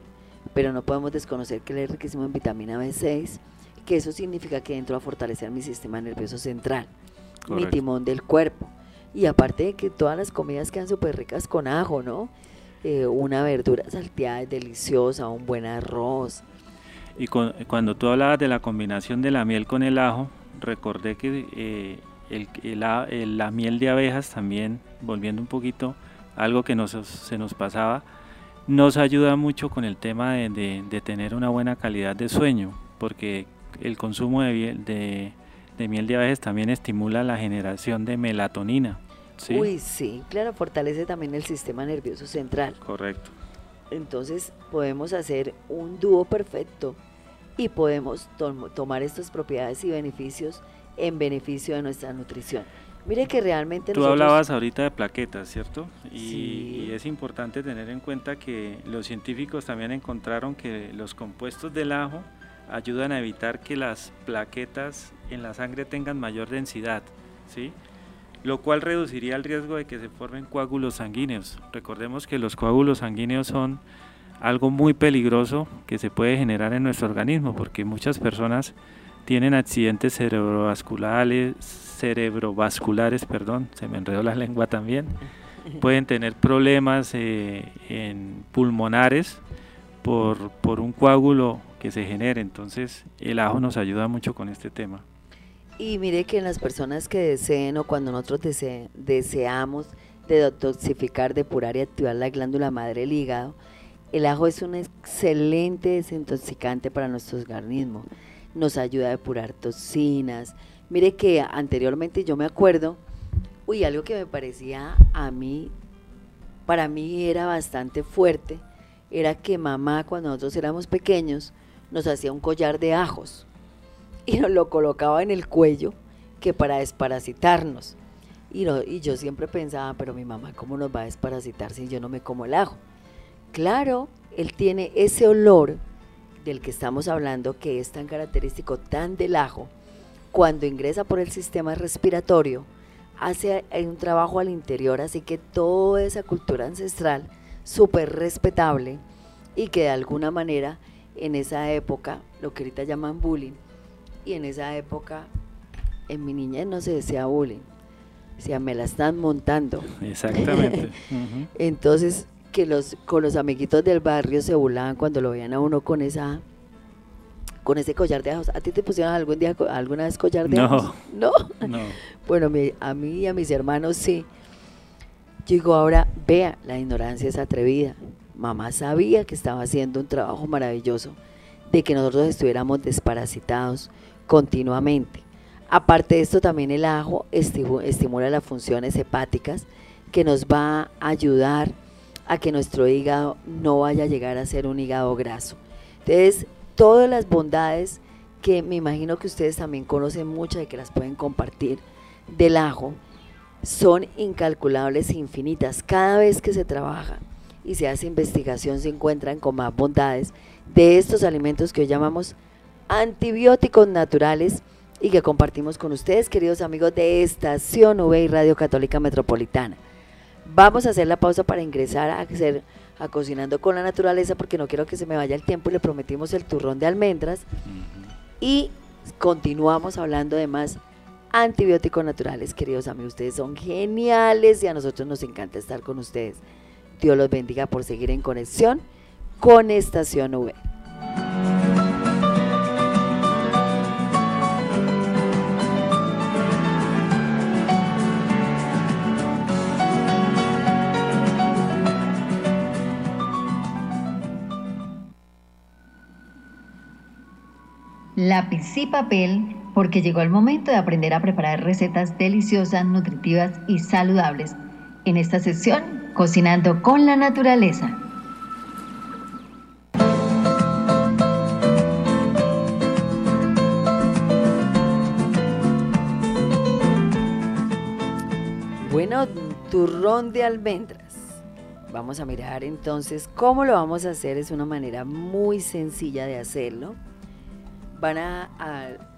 Pero no podemos desconocer que es riquísimo en vitamina B6, que eso significa que entro a fortalecer mi sistema nervioso central, mi timón del cuerpo. Y aparte de que todas las comidas quedan súper ricas con ajo, ¿no? Eh, una verdura salteada es deliciosa, un buen arroz. Y cuando tú hablabas de la combinación de la miel con el ajo, recordé que eh, la miel de abejas también, volviendo un poquito, algo que nos, se nos pasaba, nos ayuda mucho con el tema de, de, tener una buena calidad de sueño, porque el consumo de, de, de miel de abejas también estimula la generación de melatonina. Uy, sí, claro, fortalece también el sistema nervioso central. Correcto. Entonces podemos hacer un dúo perfecto y podemos tomar estas propiedades y beneficios en beneficio de nuestra nutrición. Mire que realmente... Tú hablabas ahorita de plaquetas, ¿cierto? y, es importante tener en cuenta que los científicos también encontraron que los compuestos del ajo ayudan a evitar que las plaquetas en la sangre tengan mayor densidad, ¿sí? lo cual reduciría el riesgo de que se formen coágulos sanguíneos. Recordemos que los coágulos sanguíneos son algo muy peligroso que se puede generar en nuestro organismo porque muchas personas tienen accidentes cerebrovasculares, cerebrovasculares, perdón, se me enredó la lengua también. Pueden tener problemas eh, en pulmonares por, por un coágulo que se genere. Entonces el ajo nos ayuda mucho con este tema. Y mire que en las personas que deseen o cuando nosotros deseamos detoxificar, depurar y activar la glándula madre del hígado, el ajo es un excelente desintoxicante para nuestro organismo. Nos ayuda a depurar toxinas. Mire que anteriormente yo me acuerdo, uy, algo que me parecía a mí, para mí era bastante fuerte, era que mamá cuando nosotros éramos pequeños nos hacía un collar de ajos y nos lo colocaba en el cuello que para desparasitarnos. Y, y yo siempre pensaba, pero mi mamá, ¿cómo nos va a desparasitar si yo no me como el ajo? Claro, él tiene ese olor del que estamos hablando, que es tan característico, tan del ajo, cuando ingresa por el sistema respiratorio, hace un trabajo al interior, así que toda esa cultura ancestral, súper respetable, y que de alguna manera en esa época, lo que ahorita llaman bullying, y en esa época, en mi niñez no se decía bullying, decía me la están montando. Exactamente. Entonces, que los, con los amiguitos del barrio se burlaban cuando lo veían a uno con esa con ese collar de ajos. ¿A ti te pusieron algún día alguna vez collar de ajos? No. No. Bueno, a mí y a mis hermanos sí. Yo digo ahora, vea, la ignorancia es atrevida. Mamá sabía que estaba haciendo un trabajo maravilloso de que nosotros estuviéramos desparasitados, continuamente. Aparte de esto, también el ajo estimula las funciones hepáticas que nos va a ayudar a que nuestro hígado no vaya a llegar a ser un hígado graso. Entonces, todas las bondades que me imagino que ustedes también conocen muchas y que las pueden compartir del ajo, son incalculables e infinitas. Cada vez que se trabaja y se hace investigación se encuentran con más bondades de estos alimentos que hoy llamamos antibióticos naturales y que compartimos con ustedes, queridos amigos de Estación V y Radio Católica Metropolitana. Vamos a hacer la pausa para ingresar a hacer a Cocinando con la Naturaleza porque no quiero que se me vaya el tiempo y le prometimos el turrón de almendras. Y continuamos hablando de más antibióticos naturales, queridos amigos. Ustedes son geniales y a nosotros nos encanta estar con ustedes. Dios los bendiga por seguir en conexión con Estación V. lápiz y papel porque llegó el momento de aprender a preparar recetas deliciosas, nutritivas y saludables. En esta sesión, Cocinando con la Naturaleza. Bueno, turrón de almendras. Vamos a mirar entonces cómo lo vamos a hacer. Es una manera muy sencilla de hacerlo. Van a,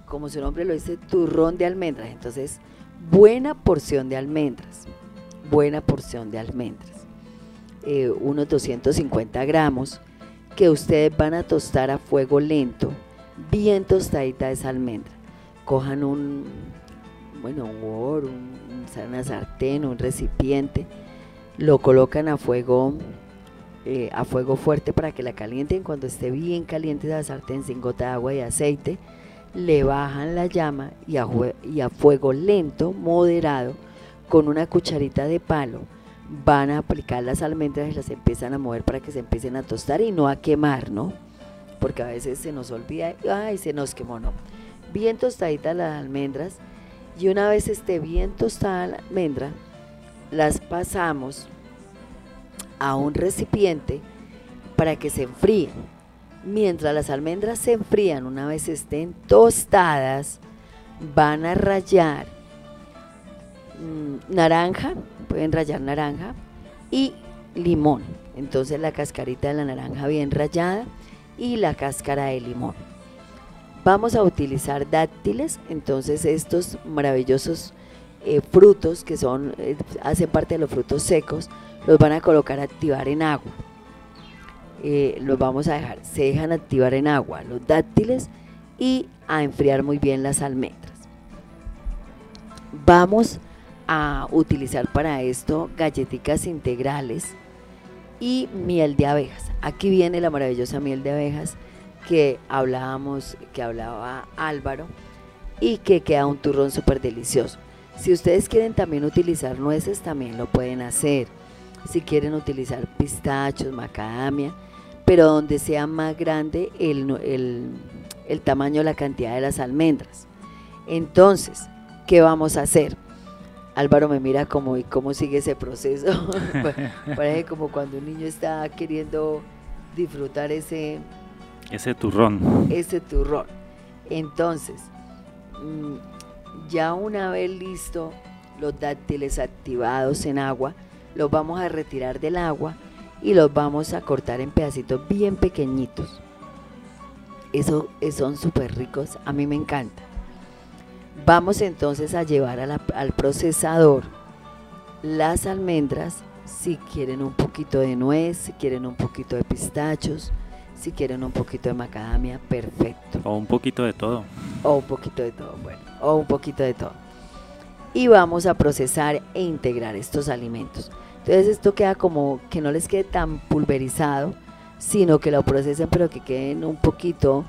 como su nombre lo dice, turrón de almendras. Entonces, buena porción de almendras. Buena porción de almendras. Eh, unos 250 gramos que ustedes van a tostar a fuego lento, bien tostadita esa almendra. Cojan un, bueno, un, un una sartén, un recipiente lo colocan a fuego, eh, a fuego fuerte para que la calienten. Cuando esté bien caliente la sartén sin gota de agua y aceite, le bajan la llama y a fuego lento, moderado, con una cucharita de palo, van a aplicar las almendras y las empiezan a mover para que se empiecen a tostar y no a quemar, ¿no? Porque a veces se nos olvida, ay, se nos quemó, no. Bien tostaditas las almendras y una vez esté bien tostada la almendra, las pasamos a un recipiente para que se enfríen. Mientras las almendras se enfrían, una vez estén tostadas, van a rayar mm, naranja, pueden rayar naranja y limón. Entonces la cascarita de la naranja bien rayada y la cáscara de limón. Vamos a utilizar dátiles, entonces estos maravillosos eh, frutos que son, eh, hacen parte de los frutos secos, los van a colocar a activar en agua. Eh, los vamos a dejar, se dejan activar en agua los dátiles y a enfriar muy bien las almendras. Vamos a utilizar para esto galletitas integrales y miel de abejas. Aquí viene la maravillosa miel de abejas que hablábamos, que hablaba Álvaro y que queda un turrón súper delicioso. Si ustedes quieren también utilizar nueces, también lo pueden hacer. Si quieren utilizar pistachos, macadamia, pero donde sea más grande el, el tamaño, la cantidad de las almendras. Entonces, ¿qué vamos a hacer? Álvaro me mira como, ¿y cómo sigue ese proceso? Parece como cuando un niño está queriendo disfrutar ese... Ese turrón. Ese turrón. Entonces, mm, ya una vez listo los dátiles activados en agua, los vamos a retirar del agua y los vamos a cortar en pedacitos bien pequeñitos. Eso, son súper ricos, a mí me encanta. Vamos entonces a llevar al procesador las almendras, si quieren un poquito de nuez, si quieren un poquito de pistachos, si quieren un poquito de macadamia, perfecto. O un poquito de todo. O un poquito de todo, bueno, o un poquito de todo. Y vamos a procesar e integrar estos alimentos. Entonces esto queda como que no les quede tan pulverizado, sino que lo procesen pero que queden un poquito,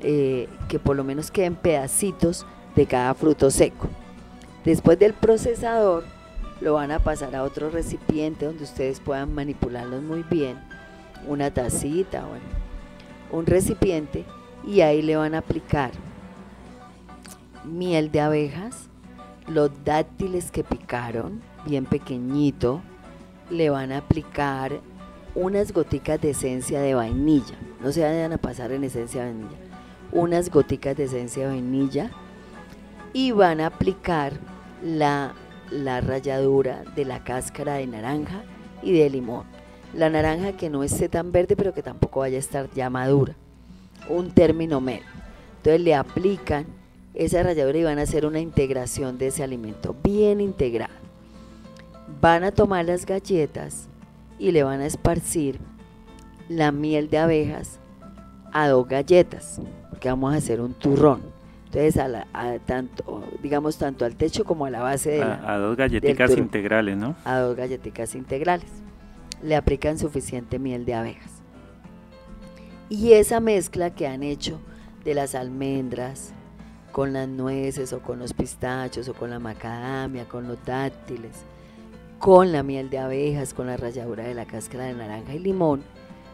eh, que por lo menos queden pedacitos de cada fruto seco. Después del procesador lo van a pasar a otro recipiente donde ustedes puedan manipularlos muy bien, una tacita, bueno, un recipiente y ahí le van a aplicar miel de abejas, los dátiles que picaron, bien pequeñito, le van a aplicar unas goticas de esencia de vainilla, no se vayan a pasar en esencia de vainilla, unas goticas de esencia de vainilla y van a aplicar la, la ralladura de la cáscara de naranja y de limón. La naranja que no esté tan verde pero que tampoco vaya a estar ya madura. Un término medio. Entonces le aplican esa ralladura y van a hacer una integración de ese alimento bien integrado. Van a tomar las galletas y le van a esparcir la miel de abejas a dos galletas, porque vamos a hacer un turrón. Entonces, a, tanto, digamos, tanto al techo como a la base de a, a dos galletitas integrales, ¿no? A dos galletitas integrales le aplican suficiente miel de abejas. Y esa mezcla que han hecho de las almendras con las nueces o con los pistachos o con la macadamia, con los dátiles, con la miel de abejas, con la ralladura de la cáscara de naranja y limón,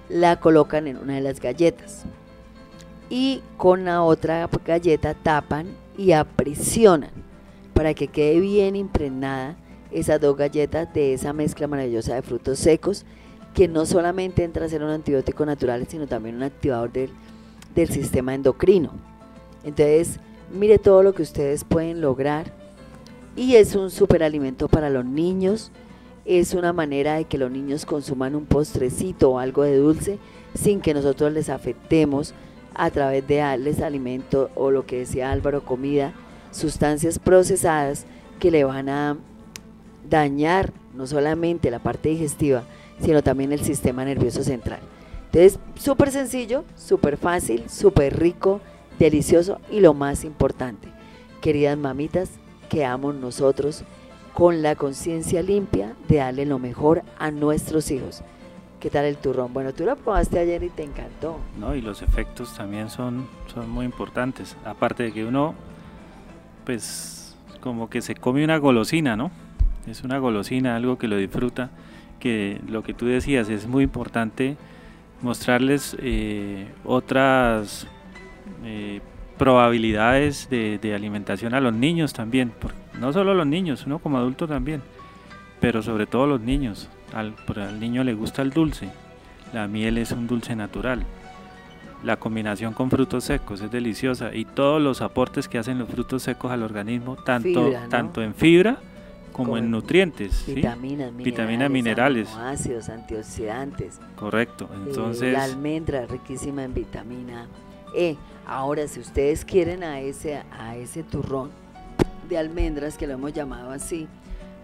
la colocan en una de las galletas. Y con la otra galleta tapan y aprisionan para que quede bien impregnada esas dos galletas de esa mezcla maravillosa de frutos secos que no solamente entra a ser un antibiótico natural, sino también un activador del, del sistema endocrino. Entonces, mire todo lo que ustedes pueden lograr y es un superalimento para los niños. Es una manera de que los niños consuman un postrecito o algo de dulce sin que nosotros les afectemos a través de darles alimento o lo que decía Álvaro, comida, sustancias procesadas que le van a dañar no solamente la parte digestiva, sino también el sistema nervioso central. Entonces, súper sencillo, súper fácil, súper rico, delicioso y lo más importante, queridas mamitas, quedamos nosotros con la conciencia limpia de darle lo mejor a nuestros hijos. ¿Qué tal el turrón? Bueno, tú lo probaste ayer y te encantó. No, y los efectos también son, son muy importantes. Aparte de que uno, pues, como que se come una golosina, ¿no? Es una golosina, algo que lo disfruta, que lo que tú decías es muy importante mostrarles eh, otras eh, probabilidades de, alimentación a los niños también, no solo a los niños, uno como adulto también, pero sobre todo a los niños. Al, al niño le gusta el dulce, la miel es un dulce natural, la combinación con frutos secos es deliciosa y todos los aportes que hacen los frutos secos al organismo, tanto, tanto en fibra como en nutrientes, vitaminas, minerales, vitaminas minerales, ácidos, antioxidantes. Correcto, entonces la almendra riquísima en vitamina E. Ahora, si ustedes quieren a ese, a ese turrón de almendras, que lo hemos llamado así,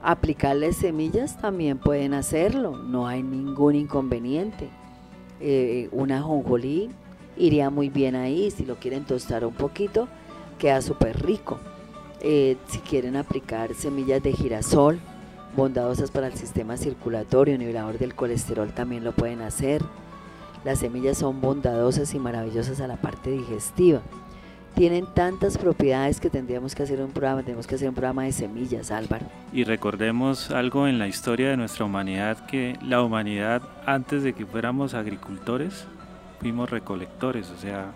aplicarle semillas, también pueden hacerlo, no hay ningún inconveniente. Eh, una jonjolí iría muy bien ahí, si lo quieren tostar un poquito, queda súper rico. Eh, si quieren aplicar semillas de girasol, bondadosas para el sistema circulatorio, nivelador del colesterol, también lo pueden hacer. Las semillas son bondadosas y maravillosas a la parte digestiva. Tienen tantas propiedades que tendríamos que hacer un programa, tenemos que hacer un programa de semillas, Álvaro. Y recordemos algo en la historia de nuestra humanidad, que la humanidad antes de que fuéramos agricultores, fuimos recolectores, o sea,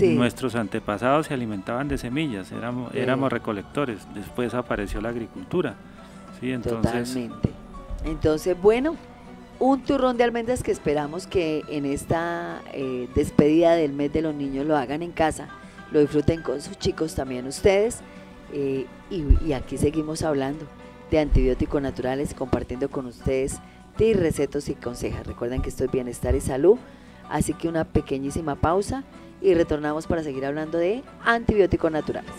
nuestros antepasados se alimentaban de semillas, éramos, éramos recolectores, después apareció la agricultura. ¿sí? Entonces, Totalmente. Entonces, bueno, un turrón de almendras que esperamos que en esta eh, despedida del mes de los niños lo hagan en casa, lo disfruten con sus chicos también ustedes. Eh, y, aquí seguimos hablando de antibióticos naturales, compartiendo con ustedes de recetas y consejos. Recuerden que esto es bienestar y salud, así que una pequeñísima pausa y retornamos para seguir hablando de antibióticos naturales.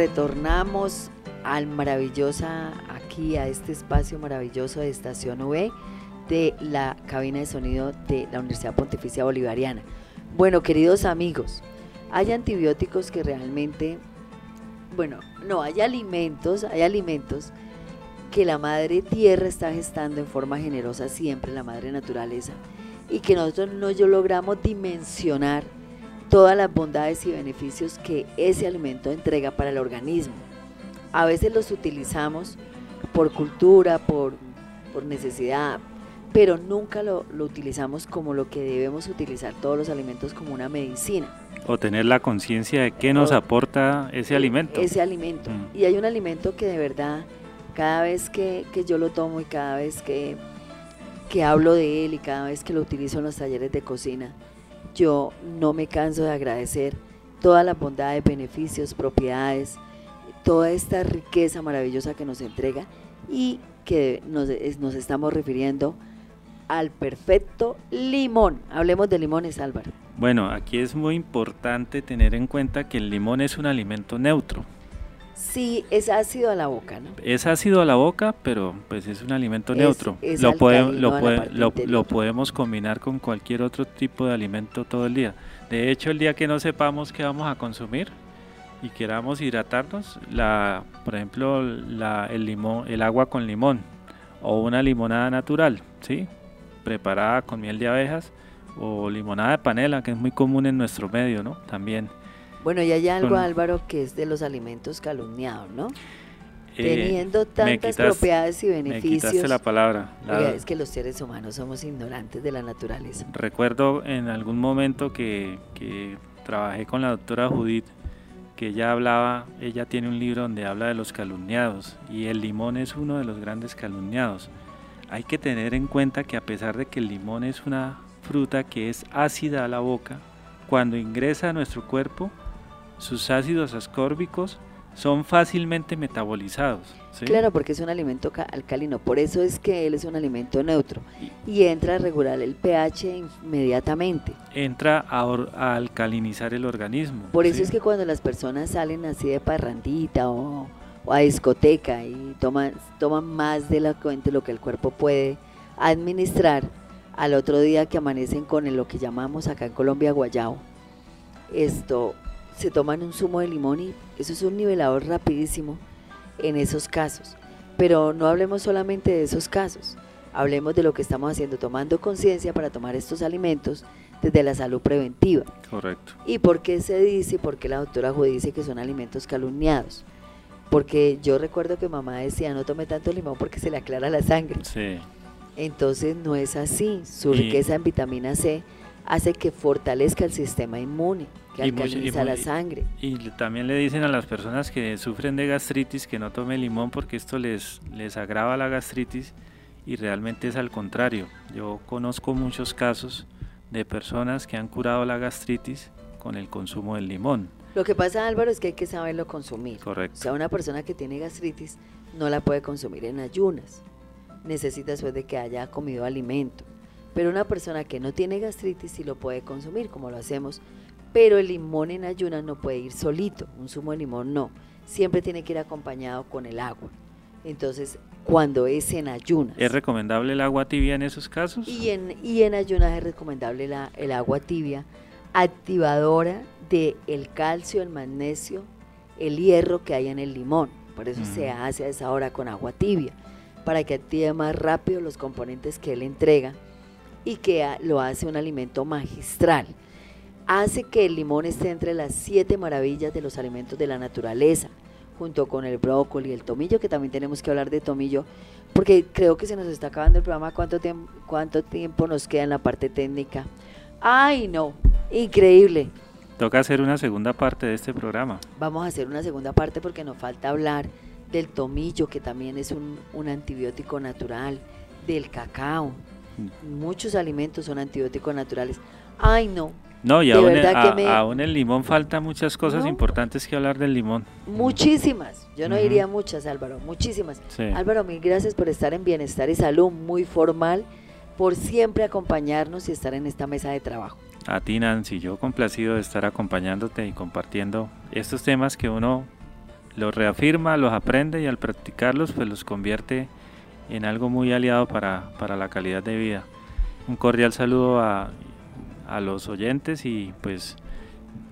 Retornamos al maravillosa, aquí a este espacio maravilloso de Estación V de la cabina de sonido de la Universidad Pontificia Bolivariana. Bueno, queridos amigos, hay antibióticos que realmente, bueno, no, hay alimentos, hay alimentos que la madre tierra está gestando en forma generosa siempre, la madre naturaleza, y que nosotros no logramos dimensionar todas las bondades y beneficios que ese alimento entrega para el organismo. A veces los utilizamos por cultura, por, necesidad, pero nunca lo, utilizamos como lo que debemos utilizar todos los alimentos como una medicina. O tener la conciencia de qué nos aporta ese alimento. Ese alimento. Mm. Y hay un alimento que de verdad, cada vez que, yo lo tomo y cada vez que, que hablo de él y cada vez que lo utilizo en los talleres de cocina, yo no me canso de agradecer todas las bondades, beneficios, propiedades, toda esta riqueza maravillosa que nos entrega y que nos, nos estamos refiriendo al perfecto limón. Hablemos de limones, Álvaro. Bueno, aquí es muy importante tener en cuenta que el limón es un alimento neutro. Sí, es ácido a la boca, ¿no? Es ácido a la boca, pero pues es un alimento neutro. lo, lo, lo, podemos combinar con cualquier otro tipo de alimento todo el día. De hecho, el día que no sepamos qué vamos a consumir y queramos hidratarnos, la, por ejemplo, la, el, limón, el agua con limón o una limonada natural, ¿sí? preparada con miel de abejas o limonada de panela, que es muy común en nuestro medio, ¿no? También. Bueno, y hay algo, Álvaro, que es de los alimentos calumniados, ¿no? Eh, Teniendo tantas propiedades y beneficios. Me la palabra. es que los seres humanos somos ignorantes de la naturaleza. Recuerdo en algún momento que, que trabajé con la doctora Judith, que ella hablaba, ella tiene un libro donde habla de los calumniados, y el limón es uno de los grandes calumniados. Hay que tener en cuenta que a pesar de que el limón es una fruta que es ácida a la boca, cuando ingresa a nuestro cuerpo, sus ácidos ascórbicos son fácilmente metabolizados. Claro, porque es un alimento alcalino, por eso es que él es un alimento neutro y entra a regular el pH inmediatamente. Entra a, alcalinizar el organismo. Por eso es que cuando las personas salen así de parrandita o, a discoteca y toman, toman más de, la, de lo que el cuerpo puede administrar, al otro día que amanecen con lo que llamamos acá en Colombia guayao, esto se toman un zumo de limón y eso es un nivelador rapidísimo en esos casos. Pero no hablemos solamente de esos casos, hablemos de lo que estamos haciendo, tomando conciencia para tomar estos alimentos desde la salud preventiva. Correcto. ¿Y por qué se dice, por qué la doctora Judy dice que son alimentos calumniados? Porque yo recuerdo que mamá decía, no tome tanto limón porque se le aclara la sangre. Sí. Entonces no es así. Su riqueza en vitamina C hace que fortalezca el sistema inmune que alcaliniza la sangre. Y también le dicen a las personas que sufren de gastritis que no tome limón porque esto les, les agrava la gastritis y realmente es al contrario. Yo conozco muchos casos de personas que han curado la gastritis con el consumo del limón. Lo que pasa, Álvaro, es que hay que saberlo consumir. Correcto. O sea, una persona que tiene gastritis no la puede consumir en ayunas. Necesita después de que haya comido alimento. Pero una persona que no tiene gastritis sí lo puede consumir, como lo hacemos pero el limón en ayunas no puede ir solito, un zumo de limón no, siempre tiene que ir acompañado con el agua. Entonces, cuando es en ayunas. ¿Es recomendable el agua tibia en esos casos? Y en, y en ayunas es recomendable la, el agua tibia, activadora del el calcio, el magnesio, el hierro que hay en el limón. Por eso se hace a esa hora con agua tibia, para que active más rápido los componentes que él entrega y que lo hace un alimento magistral hace que el limón esté entre las siete maravillas de los alimentos de la naturaleza, junto con el brócoli, el tomillo, que también tenemos que hablar de tomillo, porque creo que se nos está acabando el programa. ¿Cuánto, tiempo, cuánto tiempo nos queda en la parte técnica? ¡Ay, no! Increíble. Toca hacer una segunda parte de este programa. Vamos a hacer una segunda parte porque nos falta hablar del tomillo, que también es un, un antibiótico natural, del cacao. Muchos alimentos son antibióticos naturales. Ay, no, no, y aún, el, el limón falta muchas cosas importantes que hablar del limón. Muchísimas, yo no diría muchas, Álvaro, muchísimas. Álvaro, mil gracias por estar en Bienestar y Salud, muy formal, por siempre acompañarnos y estar en esta mesa de trabajo. A ti, Nancy, yo complacido de estar acompañándote y compartiendo estos temas que uno los reafirma, los aprende y al practicarlos, pues los convierte en algo muy aliado para, para la calidad de vida. Un cordial saludo a a los oyentes y pues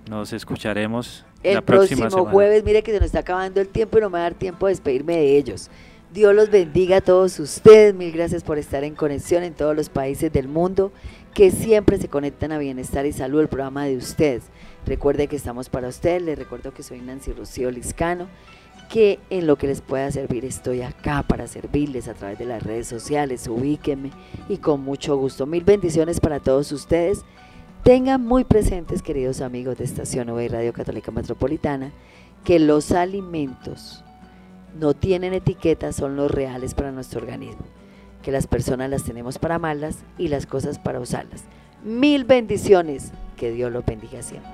nos escucharemos el la próxima próximo jueves. Mire que se nos está acabando el tiempo y no me va a dar tiempo de despedirme de ellos. Dios los bendiga a todos ustedes. Mil gracias por estar en conexión en todos los países del mundo que siempre se conectan a Bienestar y Salud, el programa de ustedes. Recuerde que estamos para ustedes. Les recuerdo que soy Nancy Rocío Liscano, que en lo que les pueda servir estoy acá para servirles a través de las redes sociales. Ubíquenme y con mucho gusto. Mil bendiciones para todos ustedes. Tengan muy presentes, queridos amigos de Estación y Radio Católica Metropolitana, que los alimentos no tienen etiquetas, son los reales para nuestro organismo. Que las personas las tenemos para amarlas y las cosas para usarlas. Mil bendiciones. que Dios los bendiga siempre.